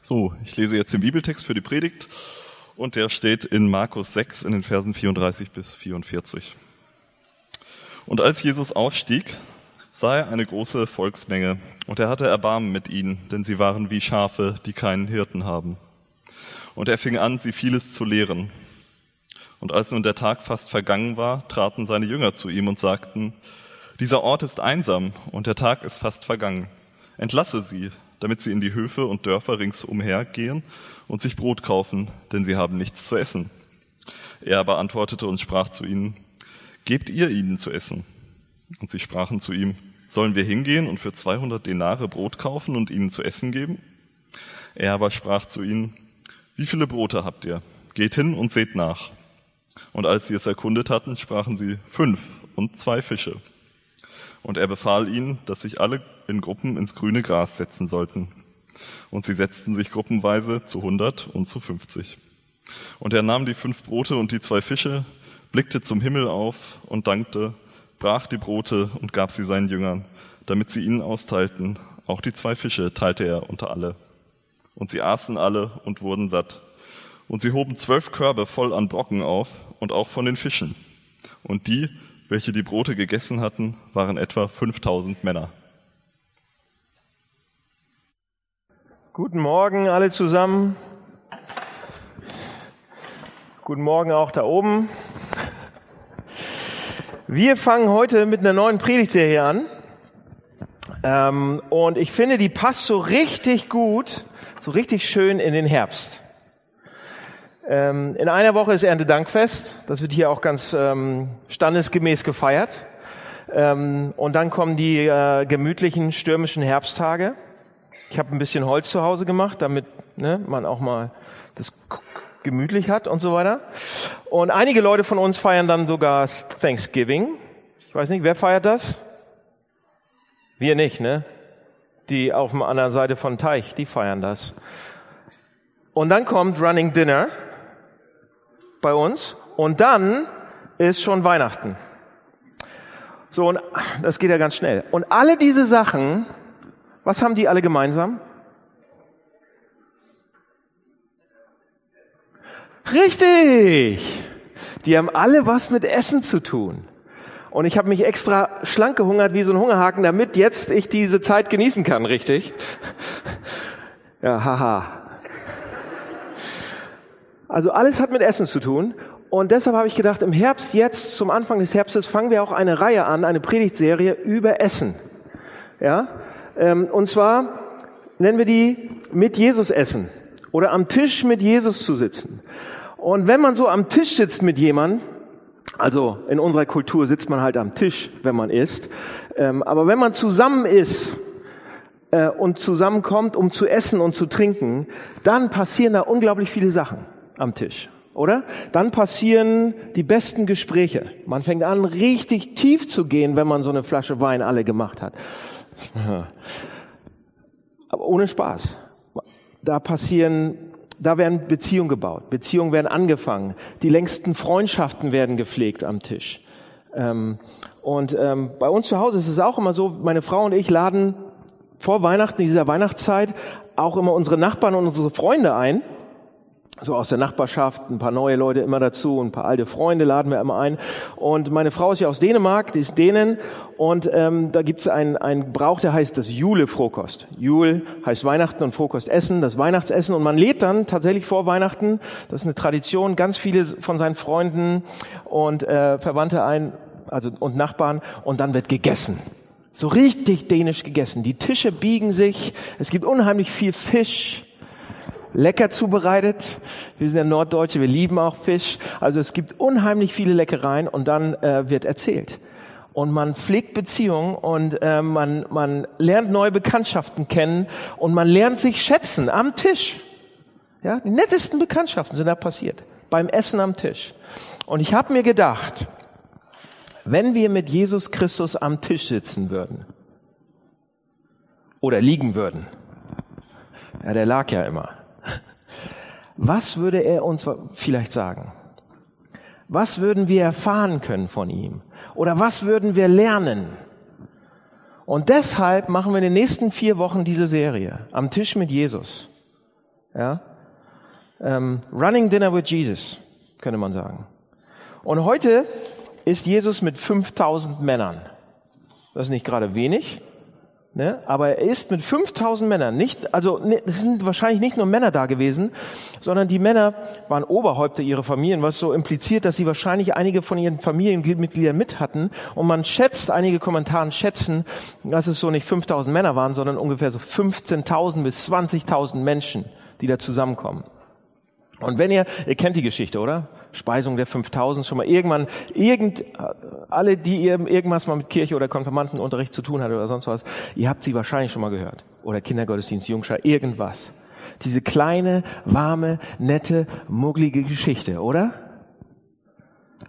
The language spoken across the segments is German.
So, ich lese jetzt den Bibeltext für die Predigt und der steht in Markus 6 in den Versen 34 bis 44. Und als Jesus ausstieg, sah er eine große Volksmenge und er hatte Erbarmen mit ihnen, denn sie waren wie Schafe, die keinen Hirten haben. Und er fing an, sie vieles zu lehren. Und als nun der Tag fast vergangen war, traten seine Jünger zu ihm und sagten, dieser Ort ist einsam und der Tag ist fast vergangen. Entlasse sie, damit sie in die Höfe und Dörfer ringsumher gehen und sich Brot kaufen, denn sie haben nichts zu essen. Er aber antwortete und sprach zu ihnen, Gebt ihr ihnen zu essen. Und sie sprachen zu ihm, Sollen wir hingehen und für 200 Denare Brot kaufen und ihnen zu essen geben? Er aber sprach zu ihnen, Wie viele Brote habt ihr? Geht hin und seht nach. Und als sie es erkundet hatten, sprachen sie, Fünf und zwei Fische. Und er befahl ihnen, dass sich alle in Gruppen ins grüne Gras setzen sollten. Und sie setzten sich gruppenweise zu hundert und zu fünfzig. Und er nahm die fünf Brote und die zwei Fische, blickte zum Himmel auf und dankte, brach die Brote und gab sie seinen Jüngern, damit sie ihnen austeilten. Auch die zwei Fische teilte er unter alle. Und sie aßen alle und wurden satt. Und sie hoben zwölf Körbe voll an Brocken auf und auch von den Fischen. Und die, welche die Brote gegessen hatten, waren etwa 5000 Männer. Guten Morgen alle zusammen. Guten Morgen auch da oben. Wir fangen heute mit einer neuen Predigtserie an. Ähm, und ich finde, die passt so richtig gut, so richtig schön in den Herbst. Ähm, in einer Woche ist Erntedankfest. Das wird hier auch ganz ähm, standesgemäß gefeiert. Ähm, und dann kommen die äh, gemütlichen stürmischen Herbsttage. Ich habe ein bisschen Holz zu Hause gemacht, damit ne, man auch mal das gemütlich hat und so weiter. Und einige Leute von uns feiern dann sogar Thanksgiving. Ich weiß nicht, wer feiert das? Wir nicht, ne? Die auf der anderen Seite von Teich, die feiern das. Und dann kommt Running Dinner bei uns und dann ist schon Weihnachten. So, und das geht ja ganz schnell. Und alle diese Sachen was haben die alle gemeinsam? Richtig! Die haben alle was mit Essen zu tun. Und ich habe mich extra schlank gehungert wie so ein Hungerhaken, damit jetzt ich diese Zeit genießen kann, richtig? Ja, haha. Also alles hat mit Essen zu tun. Und deshalb habe ich gedacht, im Herbst, jetzt zum Anfang des Herbstes, fangen wir auch eine Reihe an, eine Predigtserie über Essen. Ja? Ähm, und zwar nennen wir die mit Jesus essen oder am Tisch mit Jesus zu sitzen. Und wenn man so am Tisch sitzt mit jemandem, also in unserer Kultur sitzt man halt am Tisch, wenn man isst, ähm, aber wenn man zusammen isst äh, und zusammenkommt, um zu essen und zu trinken, dann passieren da unglaublich viele Sachen am Tisch oder? Dann passieren die besten Gespräche. Man fängt an, richtig tief zu gehen, wenn man so eine Flasche Wein alle gemacht hat. Aber ohne Spaß. Da passieren, da werden Beziehungen gebaut, Beziehungen werden angefangen, die längsten Freundschaften werden gepflegt am Tisch. Ähm, und ähm, bei uns zu Hause ist es auch immer so, meine Frau und ich laden vor Weihnachten, in dieser Weihnachtszeit, auch immer unsere Nachbarn und unsere Freunde ein so aus der Nachbarschaft, ein paar neue Leute immer dazu, ein paar alte Freunde laden wir immer ein. Und meine Frau ist ja aus Dänemark, die ist Dänen und ähm, da gibt es einen, einen Brauch, der heißt das Jule-Frohkost. Jule heißt Weihnachten und Frohkost essen, das Weihnachtsessen und man lädt dann tatsächlich vor Weihnachten, das ist eine Tradition, ganz viele von seinen Freunden und äh, Verwandte ein, also und Nachbarn und dann wird gegessen. So richtig dänisch gegessen. Die Tische biegen sich, es gibt unheimlich viel Fisch, lecker zubereitet. Wir sind ja Norddeutsche, wir lieben auch Fisch. Also es gibt unheimlich viele Leckereien und dann äh, wird erzählt. Und man pflegt Beziehungen und äh, man, man lernt neue Bekanntschaften kennen und man lernt sich schätzen am Tisch. Ja, die nettesten Bekanntschaften sind da passiert. Beim Essen am Tisch. Und ich habe mir gedacht, wenn wir mit Jesus Christus am Tisch sitzen würden oder liegen würden, ja, der lag ja immer. Was würde er uns vielleicht sagen? Was würden wir erfahren können von ihm? Oder was würden wir lernen? Und deshalb machen wir in den nächsten vier Wochen diese Serie am Tisch mit Jesus. Ja? Ähm, Running Dinner with Jesus, könnte man sagen. Und heute ist Jesus mit 5000 Männern. Das ist nicht gerade wenig, ne? aber er ist mit 5000 Männern nicht, also ne, es sind wahrscheinlich nicht nur Männer da gewesen, sondern die Männer waren Oberhäupter ihrer Familien, was so impliziert, dass sie wahrscheinlich einige von ihren Familienmitgliedern mit hatten. Und man schätzt, einige Kommentaren schätzen, dass es so nicht 5000 Männer waren, sondern ungefähr so 15.000 bis 20.000 Menschen, die da zusammenkommen. Und wenn ihr, ihr kennt die Geschichte, oder? Speisung der 5000 schon mal irgendwann, irgend, alle, die irgendwas mal mit Kirche oder Konfirmandenunterricht zu tun hat oder sonst was, ihr habt sie wahrscheinlich schon mal gehört. Oder Kindergottesdienst, Jungschar, irgendwas. Diese kleine, warme, nette, mugglige Geschichte, oder?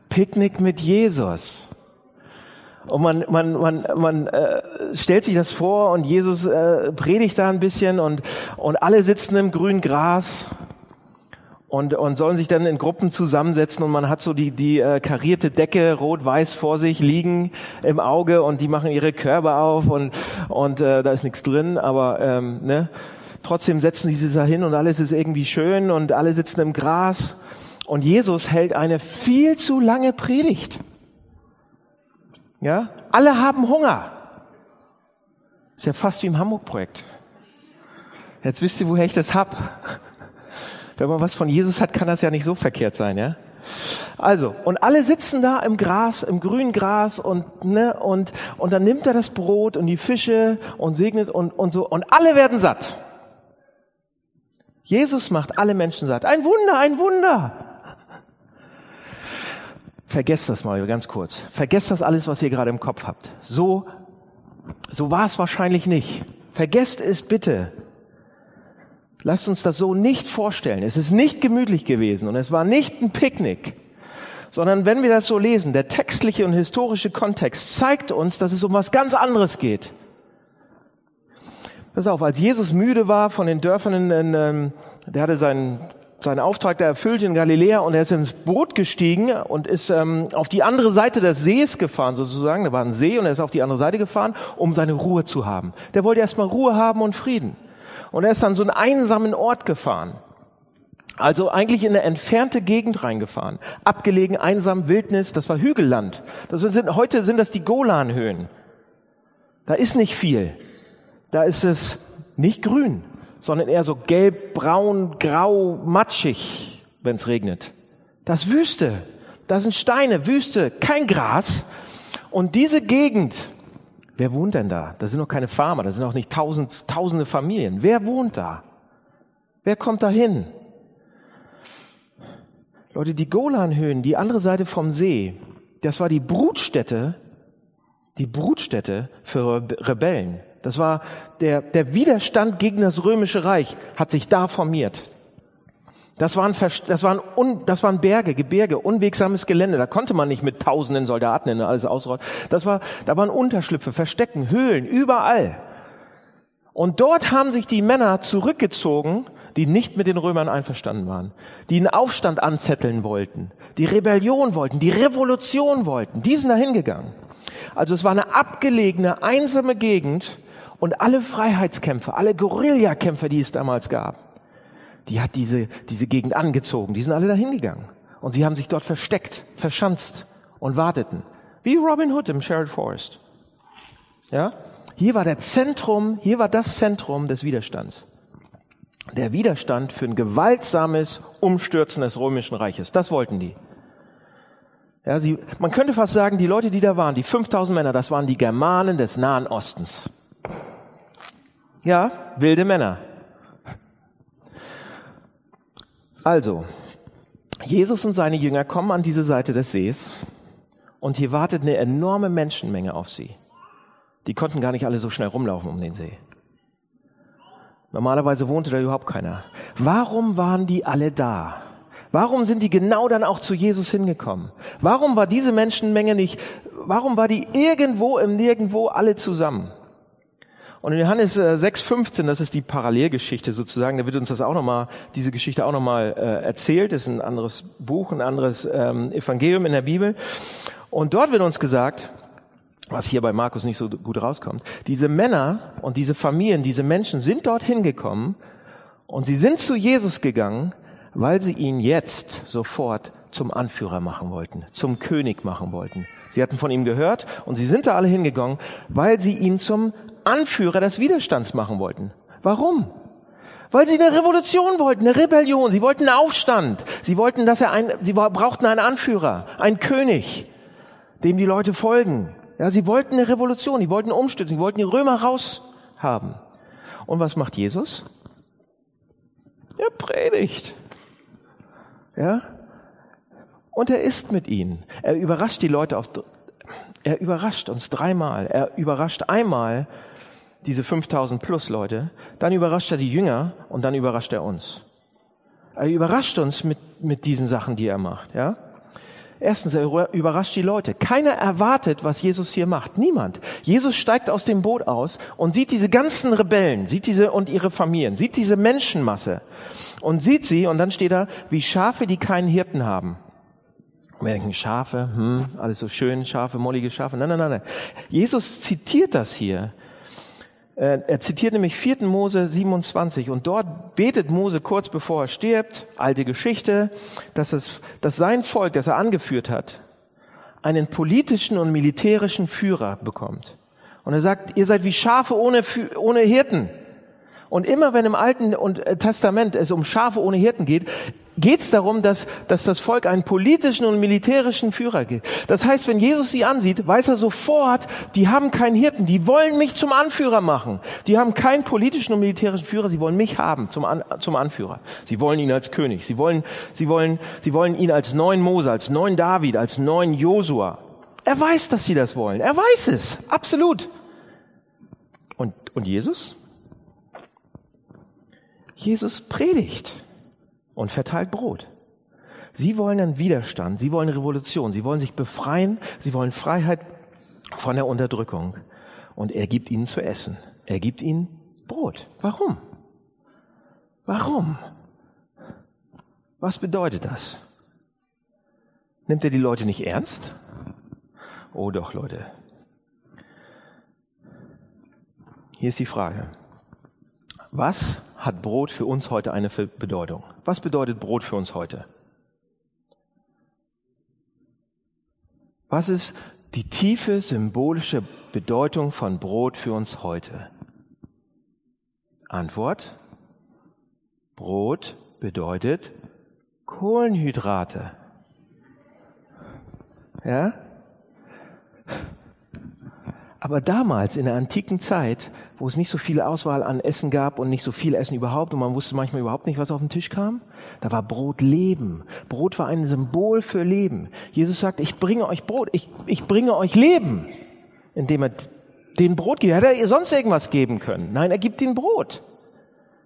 Picknick mit Jesus. Und man, man, man, man äh, stellt sich das vor und Jesus äh, predigt da ein bisschen und, und alle sitzen im grünen Gras und, und sollen sich dann in Gruppen zusammensetzen und man hat so die, die äh, karierte Decke rot-weiß vor sich liegen im Auge und die machen ihre Körbe auf und, und äh, da ist nichts drin, aber ähm, ne, trotzdem setzen sie sich da hin und alles ist irgendwie schön und alle sitzen im Gras und Jesus hält eine viel zu lange Predigt. Ja, alle haben Hunger. Ist ja fast wie im Hamburg-Projekt. Jetzt wisst ihr, woher ich das hab. Wenn man was von Jesus hat, kann das ja nicht so verkehrt sein, ja? Also, und alle sitzen da im Gras, im grünen Gras und, ne, und, und dann nimmt er das Brot und die Fische und segnet und, und so, und alle werden satt. Jesus macht alle Menschen satt. Ein Wunder, ein Wunder. Vergesst das mal ganz kurz. Vergesst das alles, was ihr gerade im Kopf habt. So, so war es wahrscheinlich nicht. Vergesst es bitte. Lasst uns das so nicht vorstellen. Es ist nicht gemütlich gewesen und es war nicht ein Picknick, sondern wenn wir das so lesen, der textliche und historische Kontext zeigt uns, dass es um was ganz anderes geht. Pass auf, als Jesus müde war von den Dörfern, in, in, ähm, der hatte seinen, seinen Auftrag da erfüllt in Galiläa und er ist ins Boot gestiegen und ist ähm, auf die andere Seite des Sees gefahren sozusagen. Da war ein See und er ist auf die andere Seite gefahren, um seine Ruhe zu haben. Der wollte erstmal Ruhe haben und Frieden. Und er ist an so einen einsamen Ort gefahren. Also eigentlich in eine entfernte Gegend reingefahren. Abgelegen, einsam, Wildnis, das war Hügelland. Das sind, heute sind das die Golanhöhen. Da ist nicht viel. Da ist es nicht grün, sondern eher so gelb, braun, grau, matschig, wenn es regnet. Das Wüste. Da sind Steine, Wüste, kein Gras. Und diese Gegend, Wer wohnt denn da? Da sind noch keine Farmer, da sind auch nicht tausend, tausende Familien. Wer wohnt da? Wer kommt da hin? Leute, die Golanhöhen, die andere Seite vom See, das war die Brutstätte, die Brutstätte für Rebellen. Das war der, der Widerstand gegen das römische Reich, hat sich da formiert. Das waren, das waren, un, das waren Berge, Gebirge, unwegsames Gelände. Da konnte man nicht mit tausenden Soldaten in alles ausrollen. Das war, da waren Unterschlüpfe, Verstecken, Höhlen, überall. Und dort haben sich die Männer zurückgezogen, die nicht mit den Römern einverstanden waren, die einen Aufstand anzetteln wollten, die Rebellion wollten, die Revolution wollten. Die sind da hingegangen. Also es war eine abgelegene, einsame Gegend und alle Freiheitskämpfer, alle Guerillakämpfer, die es damals gab, die hat diese, diese Gegend angezogen. Die sind alle dahin gegangen. Und sie haben sich dort versteckt, verschanzt und warteten. Wie Robin Hood im Sherwood Forest. Ja? Hier war der Zentrum, hier war das Zentrum des Widerstands. Der Widerstand für ein gewaltsames Umstürzen des römischen Reiches. Das wollten die. Ja, sie, man könnte fast sagen, die Leute, die da waren, die 5000 Männer, das waren die Germanen des Nahen Ostens. Ja, wilde Männer. Also, Jesus und seine Jünger kommen an diese Seite des Sees und hier wartet eine enorme Menschenmenge auf sie. Die konnten gar nicht alle so schnell rumlaufen um den See. Normalerweise wohnte da überhaupt keiner. Warum waren die alle da? Warum sind die genau dann auch zu Jesus hingekommen? Warum war diese Menschenmenge nicht, warum war die irgendwo im Nirgendwo alle zusammen? Und in Johannes 6,15, äh, das ist die Parallelgeschichte sozusagen, da wird uns das auch nochmal, diese Geschichte auch nochmal äh, erzählt, das ist ein anderes Buch, ein anderes ähm, Evangelium in der Bibel. Und dort wird uns gesagt, was hier bei Markus nicht so gut rauskommt, diese Männer und diese Familien, diese Menschen sind dort hingekommen Und sie sind zu Jesus gegangen, weil sie ihn jetzt sofort zum Anführer machen wollten, zum König machen wollten. Sie hatten von ihm gehört und sie sind da alle hingegangen, weil sie ihn zum Anführer des Widerstands machen wollten. Warum? Weil sie eine Revolution wollten, eine Rebellion. Sie wollten einen Aufstand. Sie wollten, dass er ein, sie brauchten einen Anführer, einen König, dem die Leute folgen. Ja, sie wollten eine Revolution. Sie wollten umstützen. Sie wollten die Römer raushaben. Und was macht Jesus? Er predigt. Ja? Und er ist mit ihnen. Er überrascht die Leute auf, er überrascht uns dreimal. Er überrascht einmal diese 5000 plus Leute, dann überrascht er die Jünger und dann überrascht er uns. Er überrascht uns mit, mit diesen Sachen, die er macht, ja? Erstens, er überrascht die Leute. Keiner erwartet, was Jesus hier macht. Niemand. Jesus steigt aus dem Boot aus und sieht diese ganzen Rebellen, sieht diese und ihre Familien, sieht diese Menschenmasse und sieht sie und dann steht er wie Schafe, die keinen Hirten haben. Wir denken, Schafe, hm, alles so schön, Schafe, mollige Schafe. Nein, nein, nein, nein. Jesus zitiert das hier äh, er zitiert nämlich 4. Mose 27 und dort betet Mose kurz bevor er stirbt, alte Geschichte, dass, es, dass sein Volk, das er angeführt hat, einen politischen und militärischen Führer bekommt. Und er sagt, ihr seid wie Schafe ohne, ohne Hirten. Und immer wenn im Alten äh, Testament es um Schafe ohne Hirten geht, geht es darum, dass, dass das Volk einen politischen und militärischen Führer gibt. Das heißt, wenn Jesus sie ansieht, weiß er sofort, die haben keinen Hirten, die wollen mich zum Anführer machen. Die haben keinen politischen und militärischen Führer, sie wollen mich haben zum, An, zum Anführer. Sie wollen ihn als König, sie wollen, sie, wollen, sie wollen ihn als neuen Mose, als neuen David, als neuen Josua. Er weiß, dass sie das wollen. Er weiß es, absolut. Und, und Jesus? Jesus predigt und verteilt Brot. Sie wollen einen Widerstand, sie wollen Revolution, sie wollen sich befreien, sie wollen Freiheit von der Unterdrückung. Und er gibt ihnen zu essen. Er gibt ihnen Brot. Warum? Warum? Was bedeutet das? Nimmt er die Leute nicht ernst? Oh doch, Leute. Hier ist die Frage. Was hat Brot für uns heute eine Bedeutung? Was bedeutet Brot für uns heute? Was ist die tiefe symbolische Bedeutung von Brot für uns heute? Antwort. Brot bedeutet Kohlenhydrate. Ja? Aber damals in der antiken Zeit wo es nicht so viel Auswahl an Essen gab und nicht so viel Essen überhaupt und man wusste manchmal überhaupt nicht, was auf dem Tisch kam. Da war Brot Leben. Brot war ein Symbol für Leben. Jesus sagt, ich bringe euch Brot, ich, ich bringe euch Leben, indem er den Brot gibt. Hätte er ihr sonst irgendwas geben können? Nein, er gibt ihnen Brot.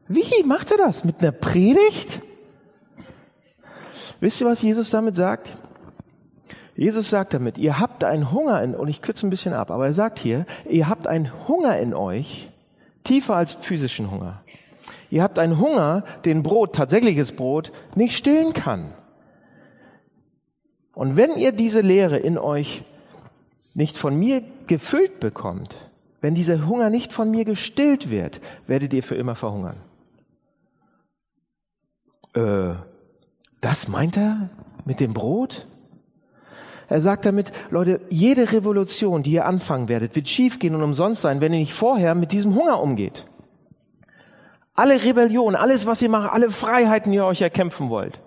Wie macht er das? Mit einer Predigt? Wisst ihr, was Jesus damit sagt? Jesus sagt damit, ihr habt einen Hunger in, und ich kürze ein bisschen ab, aber er sagt hier, ihr habt einen Hunger in euch, tiefer als physischen Hunger. Ihr habt einen Hunger, den Brot, tatsächliches Brot, nicht stillen kann. Und wenn ihr diese Lehre in euch nicht von mir gefüllt bekommt, wenn dieser Hunger nicht von mir gestillt wird, werdet ihr für immer verhungern. Äh, das meint er mit dem Brot? Er sagt damit, Leute, jede Revolution, die ihr anfangen werdet, wird schiefgehen und umsonst sein, wenn ihr nicht vorher mit diesem Hunger umgeht. Alle Rebellion, alles, was ihr macht, alle Freiheiten, die ihr euch erkämpfen wollt,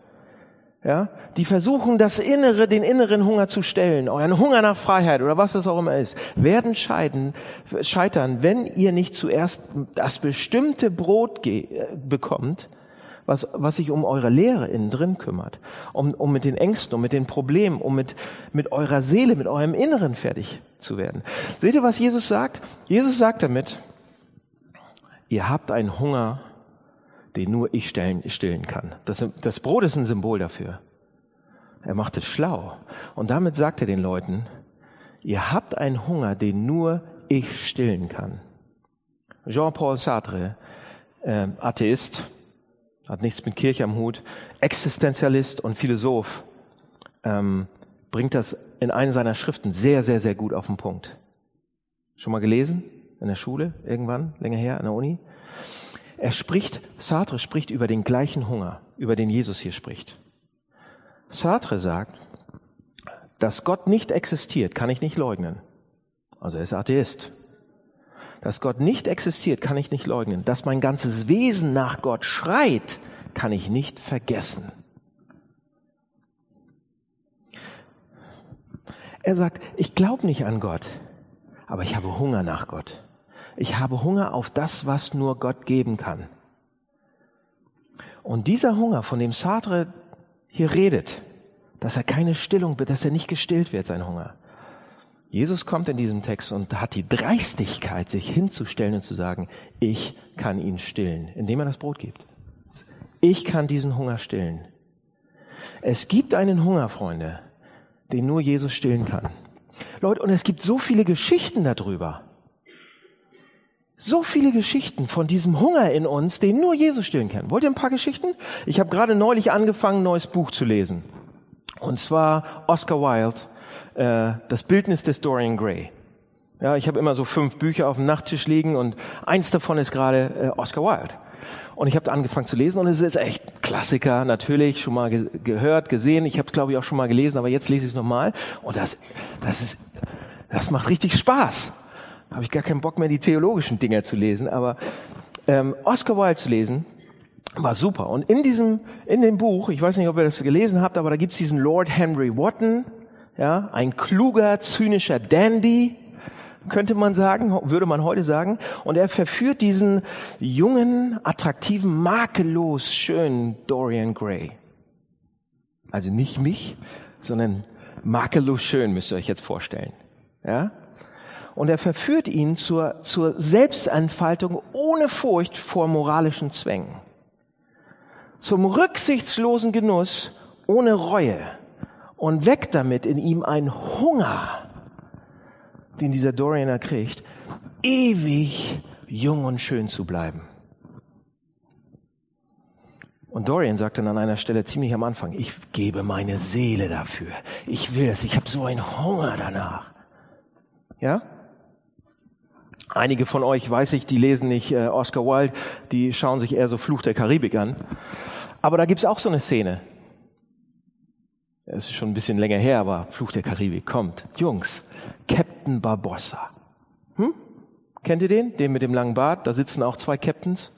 ja, die versuchen, das Innere, den inneren Hunger zu stellen, euren Hunger nach Freiheit oder was es auch immer ist, werden scheiden, scheitern, wenn ihr nicht zuerst das bestimmte Brot bekommt, was, was sich um eure Lehre innen drin kümmert, um, um mit den Ängsten, um mit den Problemen, um mit, mit eurer Seele, mit eurem Inneren fertig zu werden. Seht ihr, was Jesus sagt? Jesus sagt damit, ihr habt einen Hunger, den nur ich stillen, stillen kann. Das, das Brot ist ein Symbol dafür. Er macht es schlau. Und damit sagt er den Leuten, ihr habt einen Hunger, den nur ich stillen kann. Jean-Paul Sartre, äh, Atheist, hat nichts mit Kirche am Hut, Existenzialist und Philosoph, ähm, bringt das in einer seiner Schriften sehr, sehr, sehr gut auf den Punkt. Schon mal gelesen? In der Schule? Irgendwann? Länger her? In der Uni? Er spricht, Sartre spricht über den gleichen Hunger, über den Jesus hier spricht. Sartre sagt, dass Gott nicht existiert, kann ich nicht leugnen. Also er ist Atheist. Dass Gott nicht existiert, kann ich nicht leugnen. Dass mein ganzes Wesen nach Gott schreit, kann ich nicht vergessen. Er sagt, ich glaube nicht an Gott, aber ich habe Hunger nach Gott. Ich habe Hunger auf das, was nur Gott geben kann. Und dieser Hunger, von dem Sartre hier redet, dass er keine Stillung, dass er nicht gestillt wird, sein Hunger. Jesus kommt in diesem Text und hat die Dreistigkeit, sich hinzustellen und zu sagen, ich kann ihn stillen, indem er das Brot gibt. Ich kann diesen Hunger stillen. Es gibt einen Hunger, Freunde, den nur Jesus stillen kann. Leute, und es gibt so viele Geschichten darüber. So viele Geschichten von diesem Hunger in uns, den nur Jesus stillen kann. Wollt ihr ein paar Geschichten? Ich habe gerade neulich angefangen, ein neues Buch zu lesen. Und zwar Oscar Wilde, äh, das Bildnis des Dorian Gray. Ja, ich habe immer so fünf Bücher auf dem Nachttisch liegen und eins davon ist gerade äh, Oscar Wilde. Und ich habe angefangen zu lesen und es ist echt Klassiker, natürlich schon mal ge gehört, gesehen. Ich habe es glaube ich auch schon mal gelesen, aber jetzt lese ich es nochmal und das, das ist, das macht richtig Spaß. Da habe ich gar keinen Bock mehr, die theologischen Dinger zu lesen, aber ähm, Oscar Wilde zu lesen war super. Und in diesem, in dem Buch, ich weiß nicht, ob ihr das gelesen habt, aber da gibt's diesen Lord Henry Wotton, ja, ein kluger, zynischer Dandy, könnte man sagen, würde man heute sagen. Und er verführt diesen jungen, attraktiven, makellos schönen Dorian Gray. Also nicht mich, sondern makellos schön, müsst ihr euch jetzt vorstellen. Ja? Und er verführt ihn zur, zur Selbstentfaltung ohne Furcht vor moralischen Zwängen zum rücksichtslosen Genuss ohne Reue und weckt damit in ihm einen Hunger, den dieser Dorianer kriegt, ewig jung und schön zu bleiben. Und Dorian sagt dann an einer Stelle ziemlich am Anfang, ich gebe meine Seele dafür. Ich will das, ich habe so einen Hunger danach. Ja? Einige von euch, weiß ich, die lesen nicht äh, Oscar Wilde, die schauen sich eher so Fluch der Karibik an. Aber da gibt's auch so eine Szene. Es ist schon ein bisschen länger her, aber Fluch der Karibik kommt. Jungs, Captain Barbossa. Hm? Kennt ihr den? Den mit dem langen Bart? Da sitzen auch zwei Captains.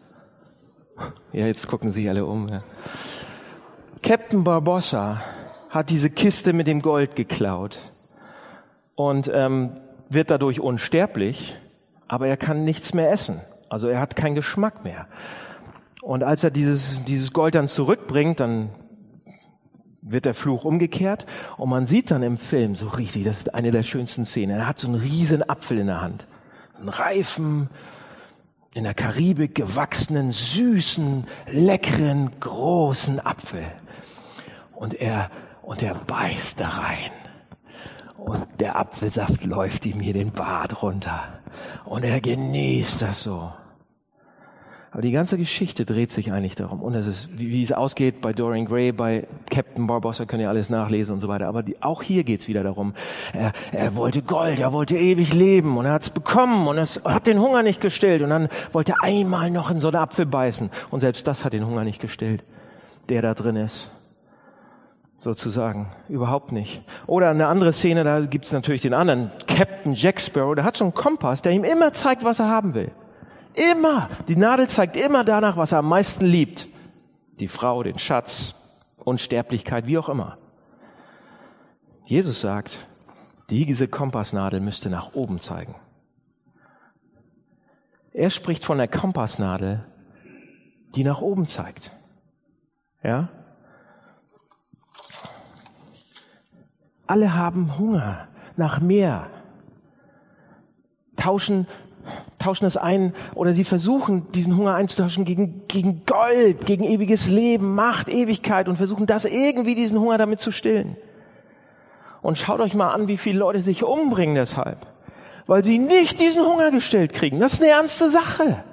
Ja, jetzt gucken sich alle um. Ja. Captain Barbossa hat diese Kiste mit dem Gold geklaut und ähm, wird dadurch unsterblich aber er kann nichts mehr essen. Also er hat keinen Geschmack mehr. Und als er dieses, dieses Gold dann zurückbringt, dann wird der Fluch umgekehrt und man sieht dann im Film so richtig, das ist eine der schönsten Szenen. Er hat so einen riesen Apfel in der Hand. Einen reifen, in der Karibik gewachsenen, süßen, leckeren, großen Apfel. Und er, und er beißt da rein. Und der Apfelsaft läuft ihm hier den Bart runter. Und er genießt das so. Aber die ganze Geschichte dreht sich eigentlich darum. Und es ist, wie, wie es ausgeht bei Dorian Gray, bei Captain Barbossa, könnt ihr alles nachlesen und so weiter. Aber die, auch hier geht's wieder darum. Er, er wollte Gold, er wollte ewig leben und er hat's bekommen und es hat den Hunger nicht gestillt. Und dann wollte er einmal noch in so einen Apfel beißen. Und selbst das hat den Hunger nicht gestillt, der da drin ist sozusagen. Überhaupt nicht. Oder eine andere Szene, da gibt's natürlich den anderen, Captain Jack Sparrow, der hat so einen Kompass, der ihm immer zeigt, was er haben will. Immer. Die Nadel zeigt immer danach, was er am meisten liebt. Die Frau, den Schatz, Unsterblichkeit, wie auch immer. Jesus sagt, diese Kompassnadel müsste nach oben zeigen. Er spricht von der Kompassnadel, die nach oben zeigt. Ja? Alle haben Hunger nach mehr. Tauschen, tauschen es ein oder sie versuchen, diesen Hunger einzutauschen gegen, gegen Gold, gegen ewiges Leben, Macht, Ewigkeit und versuchen das irgendwie, diesen Hunger damit zu stillen. Und schaut euch mal an, wie viele Leute sich umbringen deshalb. Weil sie nicht diesen Hunger gestillt kriegen. Das ist eine ernste Sache.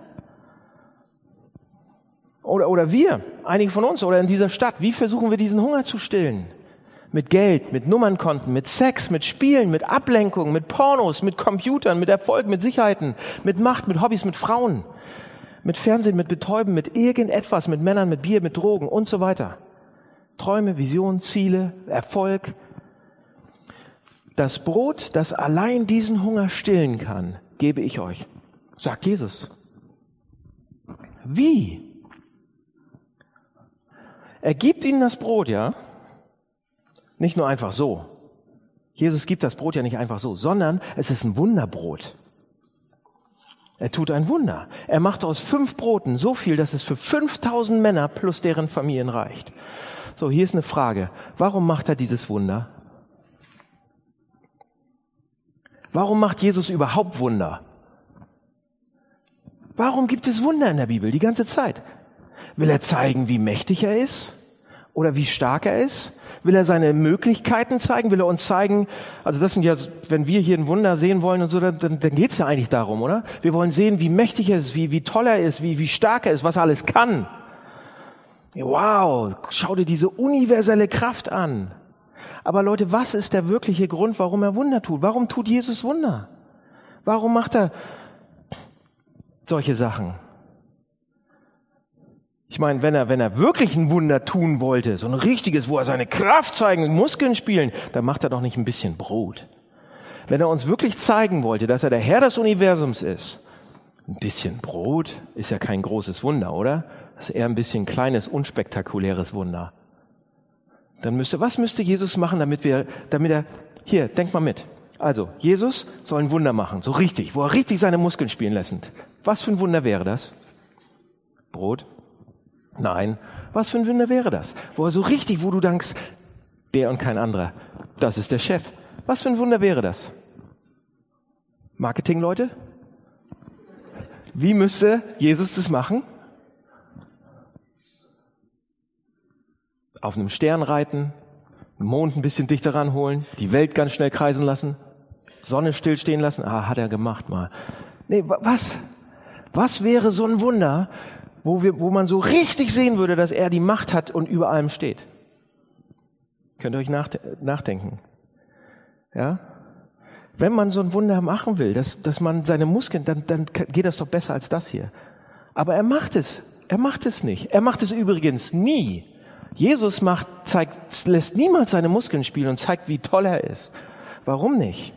Oder, oder wir, einige von uns, oder in dieser Stadt, wie versuchen wir diesen Hunger zu stillen? Mit Geld, mit Nummernkonten, mit Sex, mit Spielen, mit Ablenkung, mit Pornos, mit Computern, mit Erfolg, mit Sicherheiten, mit Macht, mit Hobbys, mit Frauen. Mit Fernsehen, mit Betäuben, mit irgendetwas, mit Männern, mit Bier, mit Drogen und so weiter. Träume, Visionen, Ziele, Erfolg. Das Brot, das allein diesen Hunger stillen kann, gebe ich euch, sagt Jesus. Wie? Er gibt ihnen das Brot, ja? Nicht nur einfach so. Jesus gibt das Brot ja nicht einfach so, sondern es ist ein Wunderbrot. Er tut ein Wunder. Er macht aus fünf Broten so viel, dass es für 5000 Männer plus deren Familien reicht. So, hier ist eine Frage. Warum macht er dieses Wunder? Warum macht Jesus überhaupt Wunder? Warum gibt es Wunder in der Bibel die ganze Zeit? Will er zeigen, wie mächtig er ist? Oder wie stark er ist? Will er seine Möglichkeiten zeigen? Will er uns zeigen, also das sind ja, wenn wir hier ein Wunder sehen wollen und so, dann, dann geht's ja eigentlich darum, oder? Wir wollen sehen, wie mächtig er ist, wie, wie toll er ist, wie, wie stark er ist, was er alles kann. Wow, schau dir diese universelle Kraft an. Aber Leute, was ist der wirkliche Grund, warum er Wunder tut? Warum tut Jesus Wunder? Warum macht er solche Sachen? Ich meine, wenn er, wenn er wirklich ein Wunder tun wollte, so ein richtiges, wo er seine Kraft zeigen, Muskeln spielen, dann macht er doch nicht ein bisschen Brot. Wenn er uns wirklich zeigen wollte, dass er der Herr des Universums ist, ein bisschen Brot ist ja kein großes Wunder, oder? Das ist eher ein bisschen kleines, unspektakuläres Wunder. Dann müsste, was müsste Jesus machen, damit wir, damit er, hier, denk mal mit. Also, Jesus soll ein Wunder machen, so richtig, wo er richtig seine Muskeln spielen lässt. Was für ein Wunder wäre das? Brot? Nein. Was für ein Wunder wäre das? Wo er so richtig, wo du denkst, der und kein anderer, das ist der Chef. Was für ein Wunder wäre das? Marketingleute? Wie müsste Jesus das machen? auf einem Stern reiten, den Mond ein bisschen dichter ranholen, die Welt ganz schnell kreisen lassen, Sonne stillstehen lassen. Ah, hat er gemacht mal. Nee, was? Was wäre so ein Wunder, wo wir, wo man so richtig sehen würde, dass er die Macht hat und über allem steht? Könnt ihr euch nachdenken? Ja? Wenn man so ein Wunder machen will, dass, dass man seine Muskeln, dann, dann geht das doch besser als das hier. Aber er macht es. Er macht es nicht. Er macht es übrigens nie. Jesus macht, zeigt, lässt niemals seine Muskeln spielen und zeigt, wie toll er ist. Warum nicht?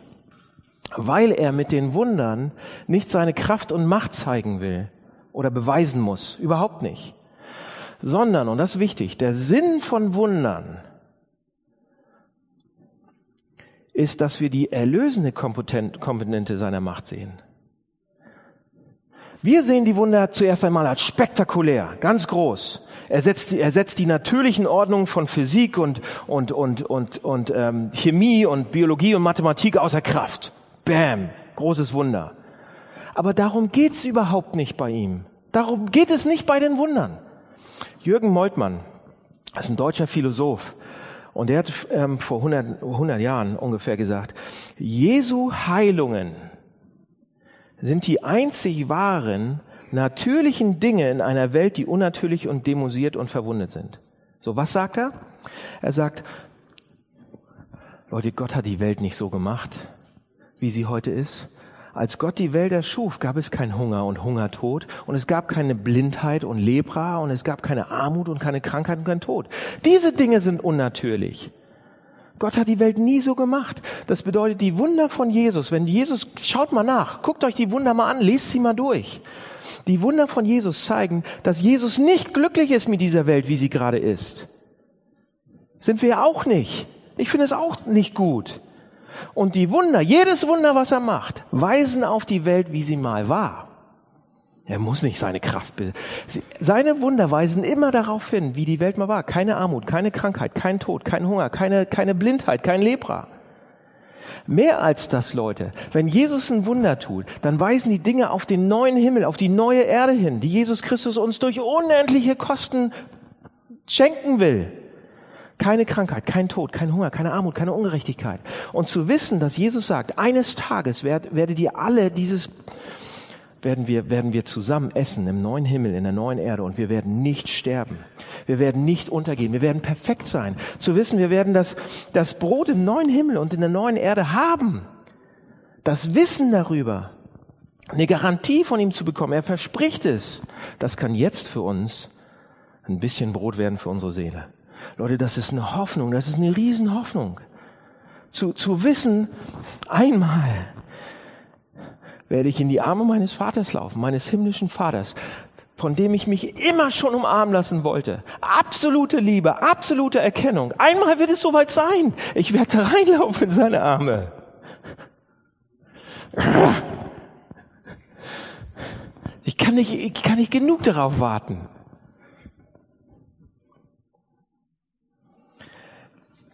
Weil er mit den Wundern nicht seine Kraft und Macht zeigen will oder beweisen muss. Überhaupt nicht. Sondern, und das ist wichtig, der Sinn von Wundern ist, dass wir die erlösende Komponente seiner Macht sehen. Wir sehen die Wunder zuerst einmal als spektakulär, ganz groß. Er setzt, er setzt die natürlichen Ordnungen von Physik und, und, und, und, und ähm, Chemie und Biologie und Mathematik außer Kraft. Bam, großes Wunder. Aber darum geht's überhaupt nicht bei ihm. Darum geht es nicht bei den Wundern. Jürgen Moltmann, ist ein deutscher Philosoph, und er hat ähm, vor 100, 100 Jahren ungefähr gesagt, Jesu Heilungen sind die einzig wahren natürlichen Dinge in einer Welt, die unnatürlich und demosiert und verwundet sind. So, was sagt er? Er sagt, Leute, Gott hat die Welt nicht so gemacht, wie sie heute ist. Als Gott die Welt erschuf, gab es kein Hunger und Hungertod und es gab keine Blindheit und Lepra und es gab keine Armut und keine Krankheit und kein Tod. Diese Dinge sind unnatürlich. Gott hat die Welt nie so gemacht. Das bedeutet, die Wunder von Jesus, wenn Jesus, schaut mal nach, guckt euch die Wunder mal an, lest sie mal durch. Die Wunder von Jesus zeigen, dass Jesus nicht glücklich ist mit dieser Welt, wie sie gerade ist. Sind wir ja auch nicht. Ich finde es auch nicht gut. Und die Wunder, jedes Wunder, was er macht, weisen auf die Welt, wie sie mal war. Er muss nicht seine Kraft bilden. Seine Wunder weisen immer darauf hin, wie die Welt mal war. Keine Armut, keine Krankheit, kein Tod, kein Hunger, keine, keine Blindheit, kein Lepra. Mehr als das, Leute. Wenn Jesus ein Wunder tut, dann weisen die Dinge auf den neuen Himmel, auf die neue Erde hin, die Jesus Christus uns durch unendliche Kosten schenken will. Keine Krankheit, kein Tod, kein Hunger, keine Armut, keine Ungerechtigkeit. Und zu wissen, dass Jesus sagt, eines Tages werdet ihr alle dieses werden wir, werden wir zusammen essen im neuen Himmel, in der neuen Erde und wir werden nicht sterben. Wir werden nicht untergehen. Wir werden perfekt sein. Zu wissen, wir werden das, das Brot im neuen Himmel und in der neuen Erde haben. Das Wissen darüber eine Garantie von ihm zu bekommen. Er verspricht es. Das kann jetzt für uns ein bisschen Brot werden für unsere Seele. Leute, das ist eine Hoffnung, das ist eine Riesenhoffnung. Zu, zu wissen, einmal werde ich in die Arme meines Vaters laufen, meines himmlischen Vaters, von dem ich mich immer schon umarmen lassen wollte. Absolute Liebe, absolute Erkennung. Einmal wird es soweit sein. Ich werde reinlaufen in seine Arme. Ich kann nicht, ich kann nicht genug darauf warten.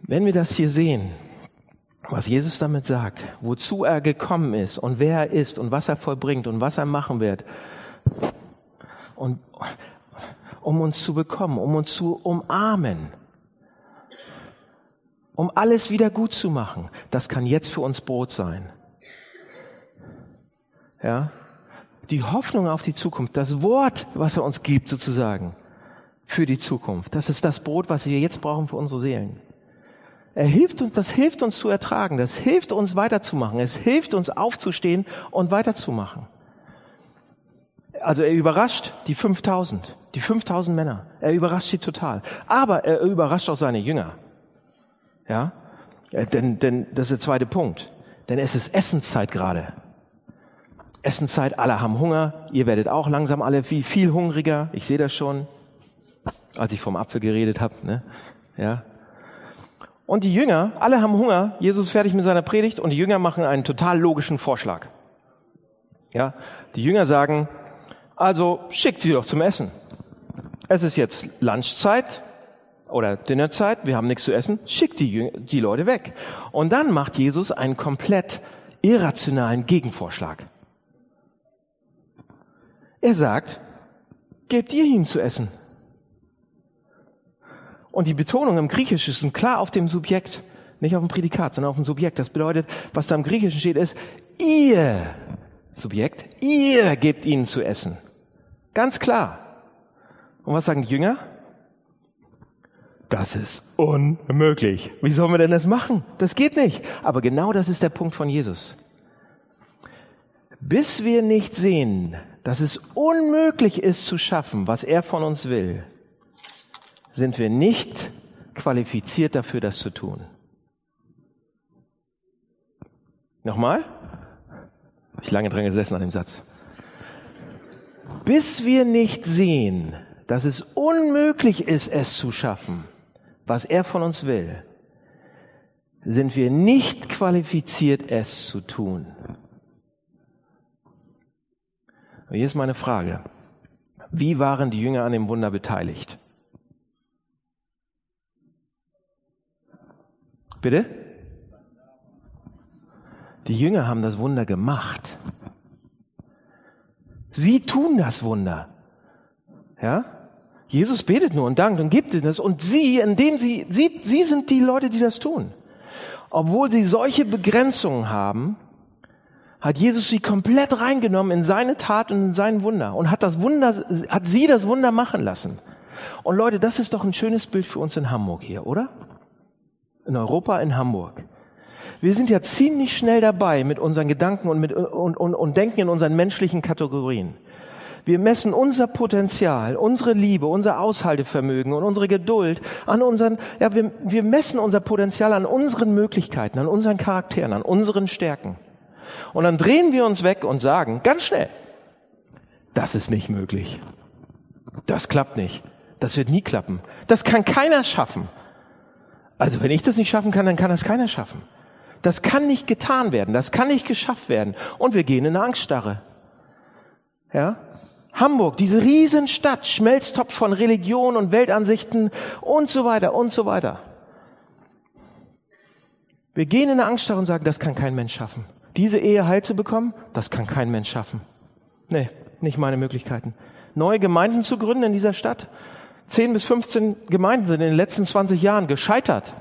Wenn wir das hier sehen, was Jesus damit sagt, wozu er gekommen ist und wer er ist und was er vollbringt und was er machen wird, und um uns zu bekommen, um uns zu umarmen, um alles wieder gut zu machen, das kann jetzt für uns Brot sein. Ja? Die Hoffnung auf die Zukunft, das Wort, was er uns gibt sozusagen, für die Zukunft, das ist das Brot, was wir jetzt brauchen für unsere Seelen. Er hilft uns, das hilft uns zu ertragen, das hilft uns weiterzumachen, es hilft uns aufzustehen und weiterzumachen. Also er überrascht die 5000, die 5000 Männer. Er überrascht sie total. Aber er überrascht auch seine Jünger. Ja? Denn, denn das ist der zweite Punkt. Denn es ist Essenszeit gerade. Essenszeit, alle haben Hunger. Ihr werdet auch langsam alle viel, viel hungriger. Ich sehe das schon, als ich vom Apfel geredet habe. Ne? Ja, und die Jünger, alle haben Hunger, Jesus ist fertig mit seiner Predigt und die Jünger machen einen total logischen Vorschlag. Ja, die Jünger sagen, also schickt sie doch zum Essen. Es ist jetzt Lunchzeit oder Dinnerzeit, wir haben nichts zu essen, schickt die, die Leute weg. Und dann macht Jesus einen komplett irrationalen Gegenvorschlag. Er sagt, gebt ihr ihm zu essen. Und die Betonung im Griechischen ist klar auf dem Subjekt, nicht auf dem Prädikat, sondern auf dem Subjekt. Das bedeutet, was da im Griechischen steht, ist, ihr, Subjekt, ihr gebt ihnen zu essen. Ganz klar. Und was sagen die Jünger? Das ist unmöglich. Wie sollen wir denn das machen? Das geht nicht. Aber genau das ist der Punkt von Jesus. Bis wir nicht sehen, dass es unmöglich ist zu schaffen, was er von uns will, sind wir nicht qualifiziert dafür, das zu tun. Nochmal? Habe ich lange dran gesessen an dem Satz. Bis wir nicht sehen, dass es unmöglich ist, es zu schaffen, was er von uns will, sind wir nicht qualifiziert, es zu tun. Und hier ist meine Frage. Wie waren die Jünger an dem Wunder beteiligt? Bitte? Die Jünger haben das Wunder gemacht. Sie tun das Wunder. Ja? Jesus betet nur und dankt und gibt es und sie, indem sie, sie, sie sind die Leute, die das tun. Obwohl sie solche Begrenzungen haben, hat Jesus sie komplett reingenommen in seine Tat und in sein Wunder und hat das Wunder, hat sie das Wunder machen lassen. Und Leute, das ist doch ein schönes Bild für uns in Hamburg hier, oder? In Europa, in Hamburg. Wir sind ja ziemlich schnell dabei mit unseren Gedanken und, mit, und, und, und denken in unseren menschlichen Kategorien. Wir messen unser Potenzial, unsere Liebe, unser Aushaltevermögen und unsere Geduld an unseren, ja, wir, wir messen unser Potenzial an unseren Möglichkeiten, an unseren Charakteren, an unseren Stärken. Und dann drehen wir uns weg und sagen, ganz schnell, das ist nicht möglich. Das klappt nicht. Das wird nie klappen. Das kann keiner schaffen. Also wenn ich das nicht schaffen kann, dann kann das keiner schaffen. Das kann nicht getan werden, das kann nicht geschafft werden. Und wir gehen in eine Angststarre. Ja? Hamburg, diese Riesenstadt, Schmelztopf von Religion und Weltansichten und so weiter und so weiter. Wir gehen in eine Angststarre und sagen, das kann kein Mensch schaffen. Diese Ehe heil zu bekommen, das kann kein Mensch schaffen. Nee, nicht meine Möglichkeiten. Neue Gemeinden zu gründen in dieser Stadt, 10 bis 15 Gemeinden sind in den letzten 20 Jahren gescheitert.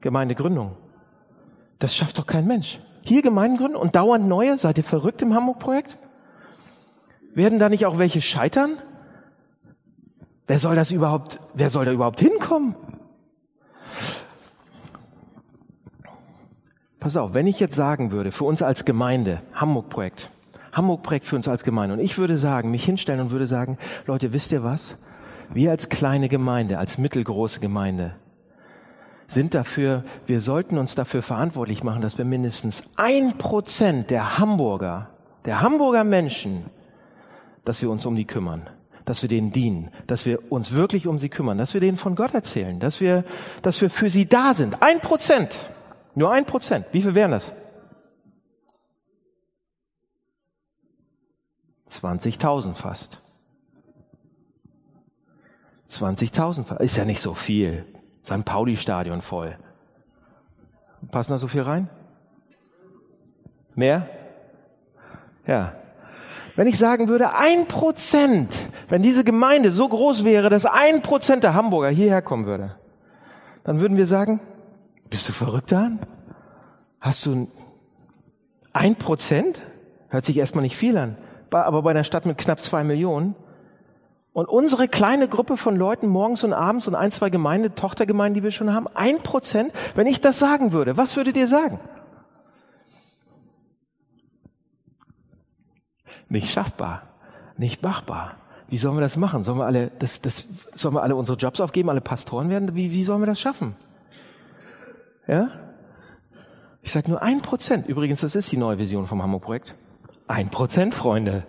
Gemeindegründung. Das schafft doch kein Mensch. Hier Gemeinden gründen und dauernd neue? Seid ihr verrückt im Hamburg-Projekt? Werden da nicht auch welche scheitern? Wer soll das überhaupt, wer soll da überhaupt hinkommen? Pass auf, wenn ich jetzt sagen würde, für uns als Gemeinde, Hamburg-Projekt, Hamburg prägt für uns als Gemeinde. Und ich würde sagen, mich hinstellen und würde sagen, Leute, wisst ihr was? Wir als kleine Gemeinde, als mittelgroße Gemeinde, sind dafür, wir sollten uns dafür verantwortlich machen, dass wir mindestens ein Prozent der Hamburger, der Hamburger Menschen, dass wir uns um die kümmern, dass wir denen dienen, dass wir uns wirklich um sie kümmern, dass wir denen von Gott erzählen, dass wir, dass wir für sie da sind. Ein Prozent. Nur ein Prozent. Wie viel wären das? 20.000 fast. 20.000 ist ja nicht so viel. St. Pauli-Stadion voll. Passen da so viel rein? Mehr? Ja. Wenn ich sagen würde, ein Prozent, wenn diese Gemeinde so groß wäre, dass ein Prozent der Hamburger hierher kommen würde, dann würden wir sagen, bist du verrückt daran? Hast du ein Prozent? Hört sich erstmal nicht viel an. Aber bei einer Stadt mit knapp zwei Millionen und unsere kleine Gruppe von Leuten morgens und abends und ein, zwei Gemeinde, Tochtergemeinden, die wir schon haben, ein Prozent, wenn ich das sagen würde, was würdet ihr sagen? Nicht schaffbar, nicht machbar. Wie sollen wir das machen? Sollen wir alle, das, das, sollen wir alle unsere Jobs aufgeben, alle Pastoren werden? Wie, wie sollen wir das schaffen? Ja? Ich sage nur ein Prozent. Übrigens, das ist die neue Vision vom Hamburg-Projekt. Ein Prozent, Freunde.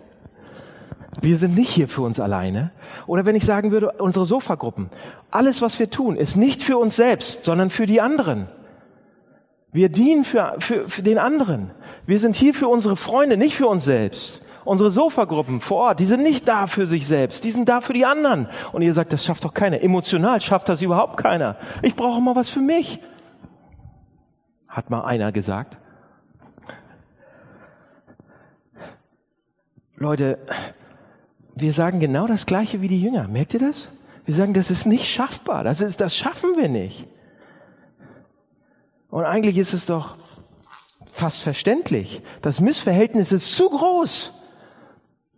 Wir sind nicht hier für uns alleine. Oder wenn ich sagen würde, unsere Sofagruppen. Alles, was wir tun, ist nicht für uns selbst, sondern für die anderen. Wir dienen für, für, für den anderen. Wir sind hier für unsere Freunde, nicht für uns selbst. Unsere Sofagruppen vor Ort, die sind nicht da für sich selbst, die sind da für die anderen. Und ihr sagt, das schafft doch keiner. Emotional schafft das überhaupt keiner. Ich brauche mal was für mich. Hat mal einer gesagt. Leute, wir sagen genau das Gleiche wie die Jünger. Merkt ihr das? Wir sagen, das ist nicht schaffbar. Das ist, das schaffen wir nicht. Und eigentlich ist es doch fast verständlich. Das Missverhältnis ist zu groß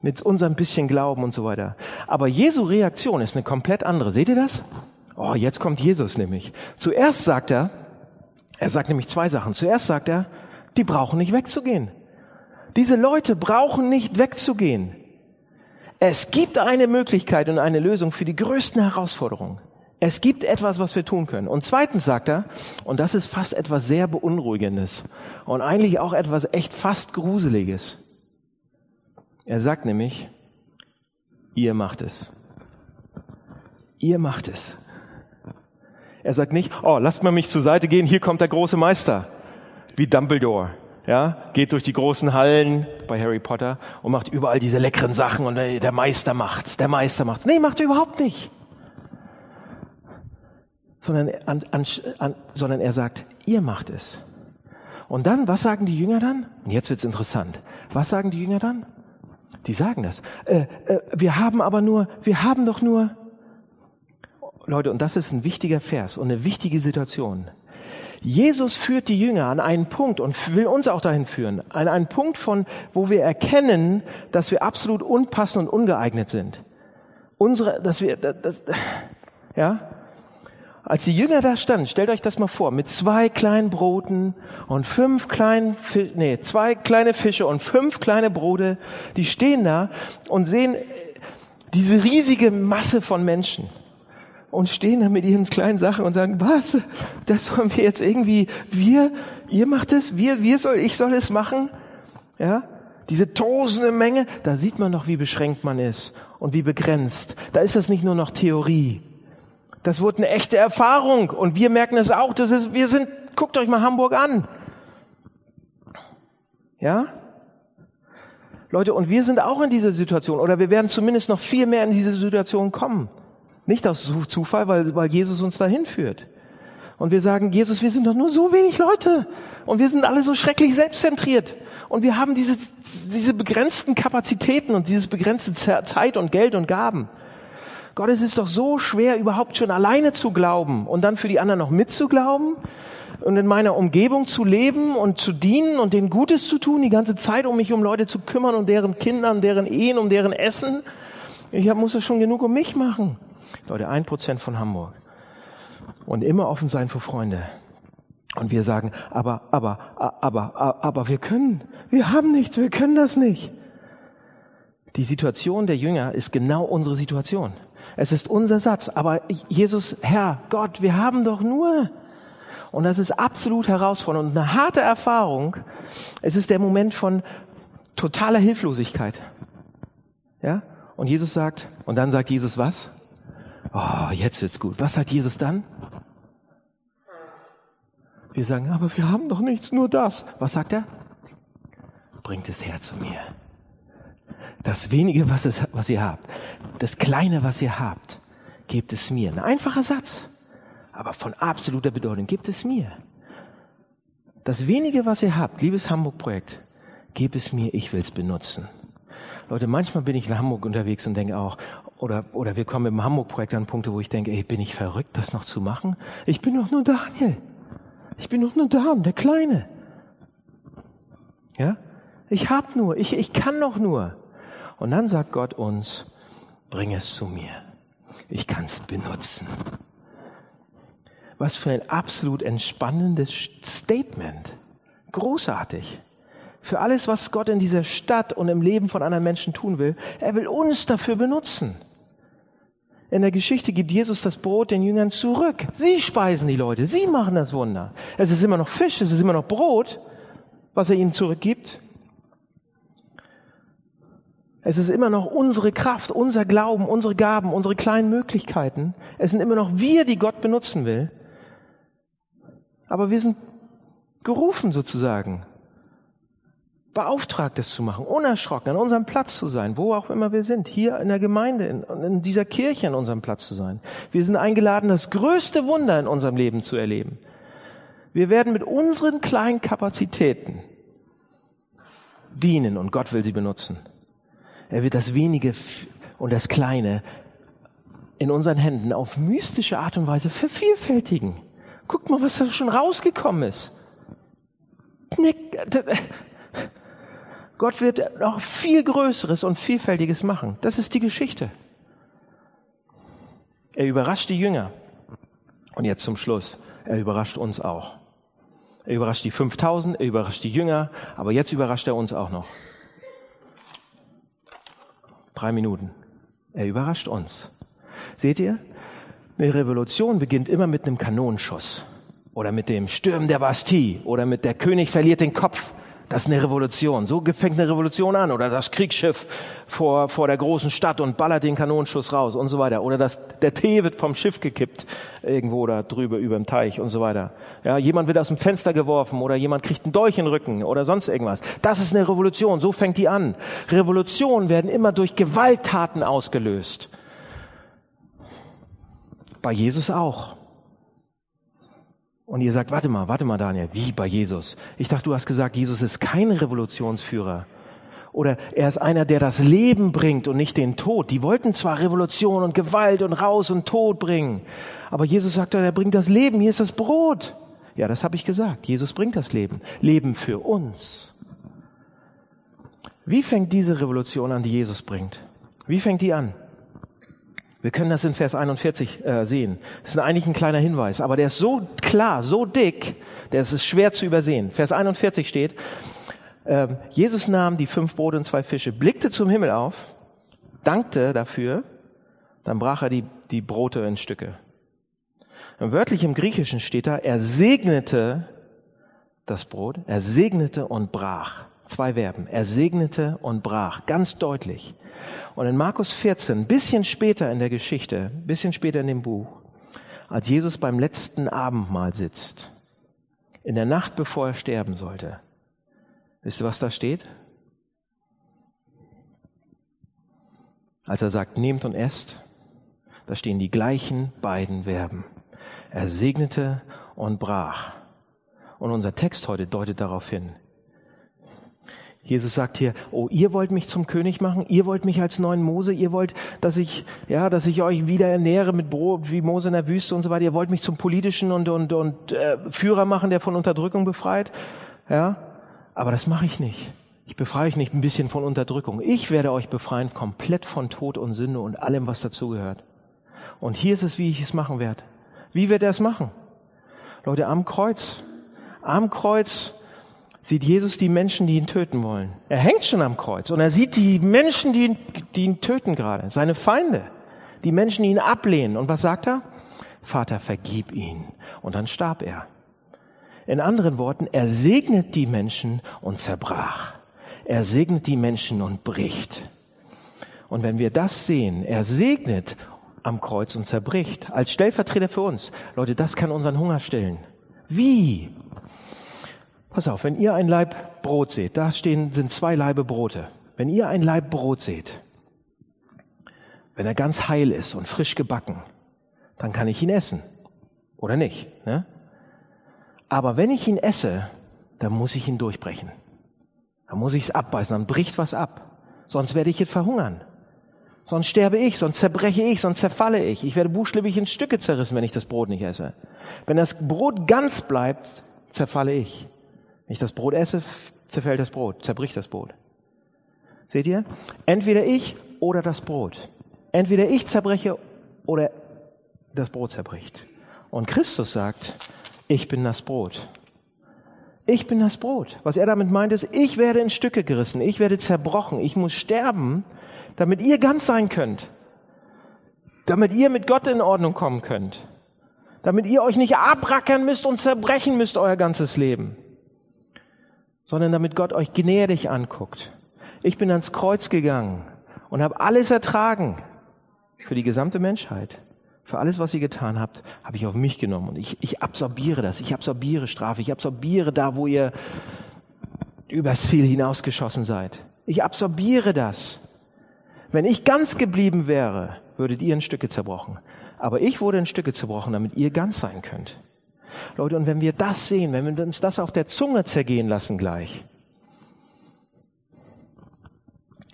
mit unserem bisschen Glauben und so weiter. Aber Jesu Reaktion ist eine komplett andere. Seht ihr das? Oh, jetzt kommt Jesus nämlich. Zuerst sagt er, er sagt nämlich zwei Sachen. Zuerst sagt er, die brauchen nicht wegzugehen. Diese Leute brauchen nicht wegzugehen. Es gibt eine Möglichkeit und eine Lösung für die größten Herausforderungen. Es gibt etwas, was wir tun können. Und zweitens sagt er, und das ist fast etwas sehr Beunruhigendes und eigentlich auch etwas echt fast Gruseliges. Er sagt nämlich, ihr macht es. Ihr macht es. Er sagt nicht, oh, lasst mal mich zur Seite gehen, hier kommt der große Meister, wie Dumbledore ja, geht durch die großen Hallen bei Harry Potter und macht überall diese leckeren Sachen und der Meister macht's, der Meister macht's. Nee, macht er überhaupt nicht. Sondern, an, an, sondern er sagt, ihr macht es. Und dann, was sagen die Jünger dann? Und jetzt wird's interessant. Was sagen die Jünger dann? Die sagen das. Äh, äh, wir haben aber nur, wir haben doch nur, Leute, und das ist ein wichtiger Vers und eine wichtige Situation. Jesus führt die Jünger an einen Punkt und will uns auch dahin führen, an einen Punkt von, wo wir erkennen, dass wir absolut unpassend und ungeeignet sind. Unsere, dass wir, das, ja, als die Jünger da standen, stellt euch das mal vor, mit zwei kleinen Broten und fünf kleinen, nee, zwei kleine Fische und fünf kleine Brote, die stehen da und sehen diese riesige Masse von Menschen und stehen da mit ihren kleinen Sachen und sagen, was, das sollen wir jetzt irgendwie, wir, ihr macht es, wir, wir soll, ich soll es machen, ja? Diese tosende Menge, da sieht man doch, wie beschränkt man ist und wie begrenzt. Da ist das nicht nur noch Theorie. Das wurde eine echte Erfahrung und wir merken es auch. Das ist, wir sind, guckt euch mal Hamburg an. Ja? Leute, und wir sind auch in dieser Situation oder wir werden zumindest noch viel mehr in diese Situation kommen. Nicht aus Zufall, weil, weil Jesus uns dahin führt. Und wir sagen, Jesus, wir sind doch nur so wenig Leute. Und wir sind alle so schrecklich selbstzentriert. Und wir haben diese, diese begrenzten Kapazitäten und dieses begrenzte Zeit und Geld und Gaben. Gott, es ist doch so schwer, überhaupt schon alleine zu glauben und dann für die anderen noch mitzuglauben und in meiner Umgebung zu leben und zu dienen und denen Gutes zu tun, die ganze Zeit, um mich um Leute zu kümmern, um deren Kindern, deren Ehen, um deren Essen. Ich muss es schon genug um mich machen. Leute, ein Prozent von Hamburg. Und immer offen sein für Freunde. Und wir sagen, aber, aber, aber, aber wir können, wir haben nichts, wir können das nicht. Die Situation der Jünger ist genau unsere Situation. Es ist unser Satz. Aber Jesus, Herr, Gott, wir haben doch nur. Und das ist absolut herausfordernd und eine harte Erfahrung. Es ist der Moment von totaler Hilflosigkeit. Ja? Und Jesus sagt, und dann sagt Jesus was? Oh, jetzt wird's gut. Was sagt Jesus dann? Wir sagen, aber wir haben doch nichts, nur das. Was sagt er? Bringt es her zu mir. Das wenige, was, es, was ihr habt, das kleine, was ihr habt, gebt es mir. Ein einfacher Satz, aber von absoluter Bedeutung. Gebt es mir. Das wenige, was ihr habt, liebes Hamburg-Projekt, gebt es mir, ich will es benutzen. Leute, manchmal bin ich in Hamburg unterwegs und denke auch, oder, oder wir kommen im Hamburg-Projekt an Punkte, wo ich denke, ey, bin ich verrückt, das noch zu machen? Ich bin doch nur Daniel. Ich bin doch nur Dan, der Kleine. Ja? Ich hab nur, ich, ich kann noch nur. Und dann sagt Gott uns, bring es zu mir. Ich kann es benutzen. Was für ein absolut entspannendes Statement. Großartig für alles, was Gott in dieser Stadt und im Leben von anderen Menschen tun will. Er will uns dafür benutzen. In der Geschichte gibt Jesus das Brot den Jüngern zurück. Sie speisen die Leute. Sie machen das Wunder. Es ist immer noch Fisch, es ist immer noch Brot, was er ihnen zurückgibt. Es ist immer noch unsere Kraft, unser Glauben, unsere Gaben, unsere kleinen Möglichkeiten. Es sind immer noch wir, die Gott benutzen will. Aber wir sind gerufen sozusagen, beauftragt, es zu machen, unerschrocken, an unserem Platz zu sein, wo auch immer wir sind, hier in der Gemeinde, in, in dieser Kirche an unserem Platz zu sein. Wir sind eingeladen, das größte Wunder in unserem Leben zu erleben. Wir werden mit unseren kleinen Kapazitäten dienen und Gott will sie benutzen. Er wird das Wenige und das Kleine in unseren Händen auf mystische Art und Weise vervielfältigen. Guckt mal, was da schon rausgekommen ist. Gott wird noch viel Größeres und Vielfältiges machen. Das ist die Geschichte. Er überrascht die Jünger. Und jetzt zum Schluss. Er überrascht uns auch. Er überrascht die 5000, er überrascht die Jünger, aber jetzt überrascht er uns auch noch. Drei Minuten. Er überrascht uns. Seht ihr? Eine Revolution beginnt immer mit einem Kanonenschuss oder mit dem Stürmen der Bastille oder mit der König verliert den Kopf das ist eine Revolution. So fängt eine Revolution an. Oder das Kriegsschiff vor, vor der großen Stadt und ballert den Kanonenschuss raus und so weiter. Oder das, der Tee wird vom Schiff gekippt irgendwo da drüber über dem Teich und so weiter. Ja, jemand wird aus dem Fenster geworfen oder jemand kriegt einen Dolch in den Rücken oder sonst irgendwas. Das ist eine Revolution. So fängt die an. Revolutionen werden immer durch Gewalttaten ausgelöst. Bei Jesus auch. Und ihr sagt, warte mal, warte mal, Daniel, wie bei Jesus? Ich dachte, du hast gesagt, Jesus ist kein Revolutionsführer. Oder er ist einer, der das Leben bringt und nicht den Tod. Die wollten zwar Revolution und Gewalt und Raus und Tod bringen, aber Jesus sagt, er bringt das Leben, hier ist das Brot. Ja, das habe ich gesagt. Jesus bringt das Leben. Leben für uns. Wie fängt diese Revolution an, die Jesus bringt? Wie fängt die an? Wir können das in Vers 41 äh, sehen. Das ist eigentlich ein kleiner Hinweis, aber der ist so klar, so dick, der ist schwer zu übersehen. Vers 41 steht, äh, Jesus nahm die fünf Brote und zwei Fische, blickte zum Himmel auf, dankte dafür, dann brach er die, die Brote in Stücke. Und wörtlich im Griechischen steht da, er segnete das Brot, er segnete und brach. Zwei Verben. Er segnete und brach. Ganz deutlich. Und in Markus 14, ein bisschen später in der Geschichte, ein bisschen später in dem Buch, als Jesus beim letzten Abendmahl sitzt, in der Nacht bevor er sterben sollte, wisst ihr, was da steht? Als er sagt, nehmt und esst, da stehen die gleichen beiden Verben. Er segnete und brach. Und unser Text heute deutet darauf hin, Jesus sagt hier, oh, ihr wollt mich zum König machen, ihr wollt mich als neuen Mose, ihr wollt, dass ich, ja, dass ich euch wieder ernähre mit Brot wie Mose in der Wüste und so weiter. Ihr wollt mich zum politischen und und und äh, Führer machen, der von Unterdrückung befreit, ja. Aber das mache ich nicht. Ich befreie euch nicht ein bisschen von Unterdrückung. Ich werde euch befreien komplett von Tod und Sünde und allem, was dazugehört. Und hier ist es, wie ich es machen werde. Wie wird er es machen? Leute, am Kreuz, am Kreuz sieht Jesus die Menschen, die ihn töten wollen. Er hängt schon am Kreuz und er sieht die Menschen, die ihn, die ihn töten gerade, seine Feinde, die Menschen, die ihn ablehnen. Und was sagt er? Vater, vergib ihn. Und dann starb er. In anderen Worten, er segnet die Menschen und zerbrach. Er segnet die Menschen und bricht. Und wenn wir das sehen, er segnet am Kreuz und zerbricht, als Stellvertreter für uns. Leute, das kann unseren Hunger stillen. Wie? Pass auf, wenn ihr ein Leib Brot seht, da stehen, sind zwei Leibe Brote. Wenn ihr ein Leib Brot seht, wenn er ganz heil ist und frisch gebacken, dann kann ich ihn essen. Oder nicht? Ne? Aber wenn ich ihn esse, dann muss ich ihn durchbrechen. Dann muss ich es abbeißen, dann bricht was ab. Sonst werde ich jetzt verhungern. Sonst sterbe ich, sonst zerbreche ich, sonst zerfalle ich. Ich werde buchstäblich in Stücke zerrissen, wenn ich das Brot nicht esse. Wenn das Brot ganz bleibt, zerfalle ich. Wenn ich das Brot esse, zerfällt das Brot, zerbricht das Brot. Seht ihr? Entweder ich oder das Brot. Entweder ich zerbreche oder das Brot zerbricht. Und Christus sagt, ich bin das Brot. Ich bin das Brot. Was er damit meint ist, ich werde in Stücke gerissen, ich werde zerbrochen, ich muss sterben, damit ihr ganz sein könnt. Damit ihr mit Gott in Ordnung kommen könnt. Damit ihr euch nicht abrackern müsst und zerbrechen müsst euer ganzes Leben. Sondern damit Gott euch gnädig anguckt. Ich bin ans Kreuz gegangen und habe alles ertragen für die gesamte Menschheit. Für alles, was ihr getan habt, habe ich auf mich genommen. Und ich, ich absorbiere das. Ich absorbiere Strafe. Ich absorbiere da, wo ihr übers Ziel hinausgeschossen seid. Ich absorbiere das. Wenn ich ganz geblieben wäre, würdet ihr in Stücke zerbrochen. Aber ich wurde in Stücke zerbrochen, damit ihr ganz sein könnt. Leute, und wenn wir das sehen, wenn wir uns das auf der Zunge zergehen lassen gleich,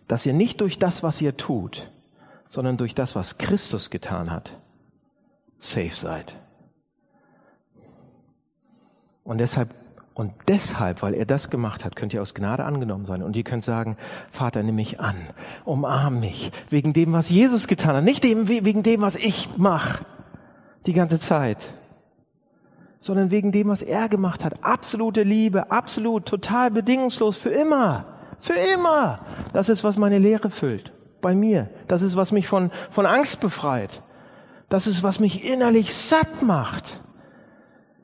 dass ihr nicht durch das, was ihr tut, sondern durch das, was Christus getan hat, safe seid. Und deshalb und deshalb, weil er das gemacht hat, könnt ihr aus Gnade angenommen sein. Und ihr könnt sagen, Vater, nimm mich an, umarm mich, wegen dem, was Jesus getan hat. Nicht dem, wegen dem, was ich mache, die ganze Zeit, sondern wegen dem, was er gemacht hat. Absolute Liebe, absolut, total bedingungslos, für immer, für immer. Das ist, was meine Lehre füllt, bei mir. Das ist, was mich von, von Angst befreit. Das ist, was mich innerlich satt macht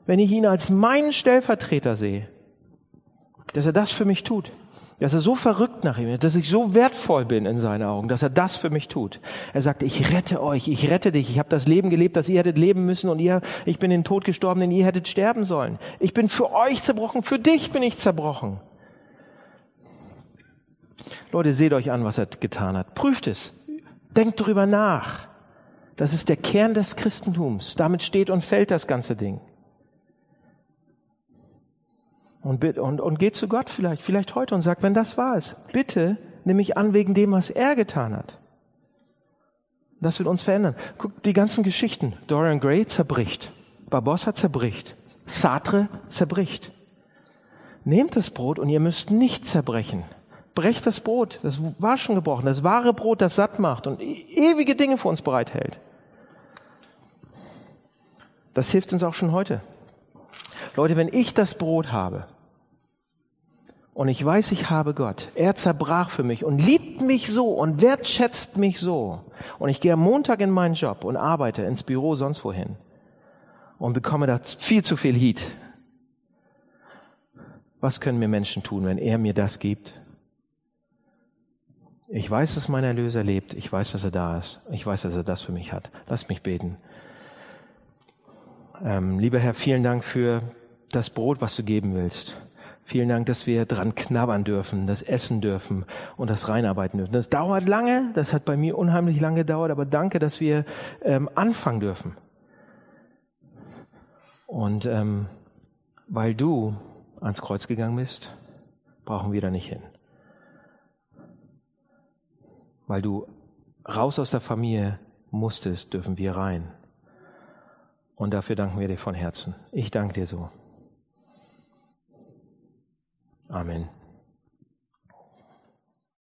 wenn ich ihn als meinen Stellvertreter sehe, dass er das für mich tut, dass er so verrückt nach ihm ist, dass ich so wertvoll bin in seinen Augen, dass er das für mich tut. Er sagt, ich rette euch, ich rette dich, ich habe das Leben gelebt, das ihr hättet leben müssen und ihr, ich bin den Tod gestorben, den ihr hättet sterben sollen. Ich bin für euch zerbrochen, für dich bin ich zerbrochen. Leute, seht euch an, was er getan hat. Prüft es. Denkt drüber nach. Das ist der Kern des Christentums. Damit steht und fällt das ganze Ding. Und, und, und geht zu Gott vielleicht, vielleicht heute und sagt, wenn das wahr ist, bitte nimm mich an wegen dem, was er getan hat. Das wird uns verändern. Guckt die ganzen Geschichten. Dorian Gray zerbricht. Barbossa zerbricht. Sartre zerbricht. Nehmt das Brot und ihr müsst nicht zerbrechen. Brecht das Brot. Das war schon gebrochen. Das wahre Brot, das satt macht und e-, ewige Dinge für uns bereithält. Das hilft uns auch schon heute. Leute, wenn ich das Brot habe und ich weiß, ich habe Gott, er zerbrach für mich und liebt mich so und wertschätzt mich so und ich gehe am Montag in meinen Job und arbeite ins Büro sonst wohin und bekomme da viel zu viel Heat. Was können mir Menschen tun, wenn er mir das gibt? Ich weiß, dass mein Erlöser lebt. Ich weiß, dass er da ist. Ich weiß, dass er das für mich hat. Lass mich beten. Ähm, lieber Herr, vielen Dank für das Brot, was du geben willst. Vielen Dank, dass wir dran knabbern dürfen, das essen dürfen und das reinarbeiten dürfen. Das dauert lange, das hat bei mir unheimlich lange gedauert, aber danke, dass wir ähm, anfangen dürfen. Und ähm, weil du ans Kreuz gegangen bist, brauchen wir da nicht hin. Weil du raus aus der Familie musstest, dürfen wir rein. Und dafür danken wir dir von Herzen. Ich danke dir so. Amen.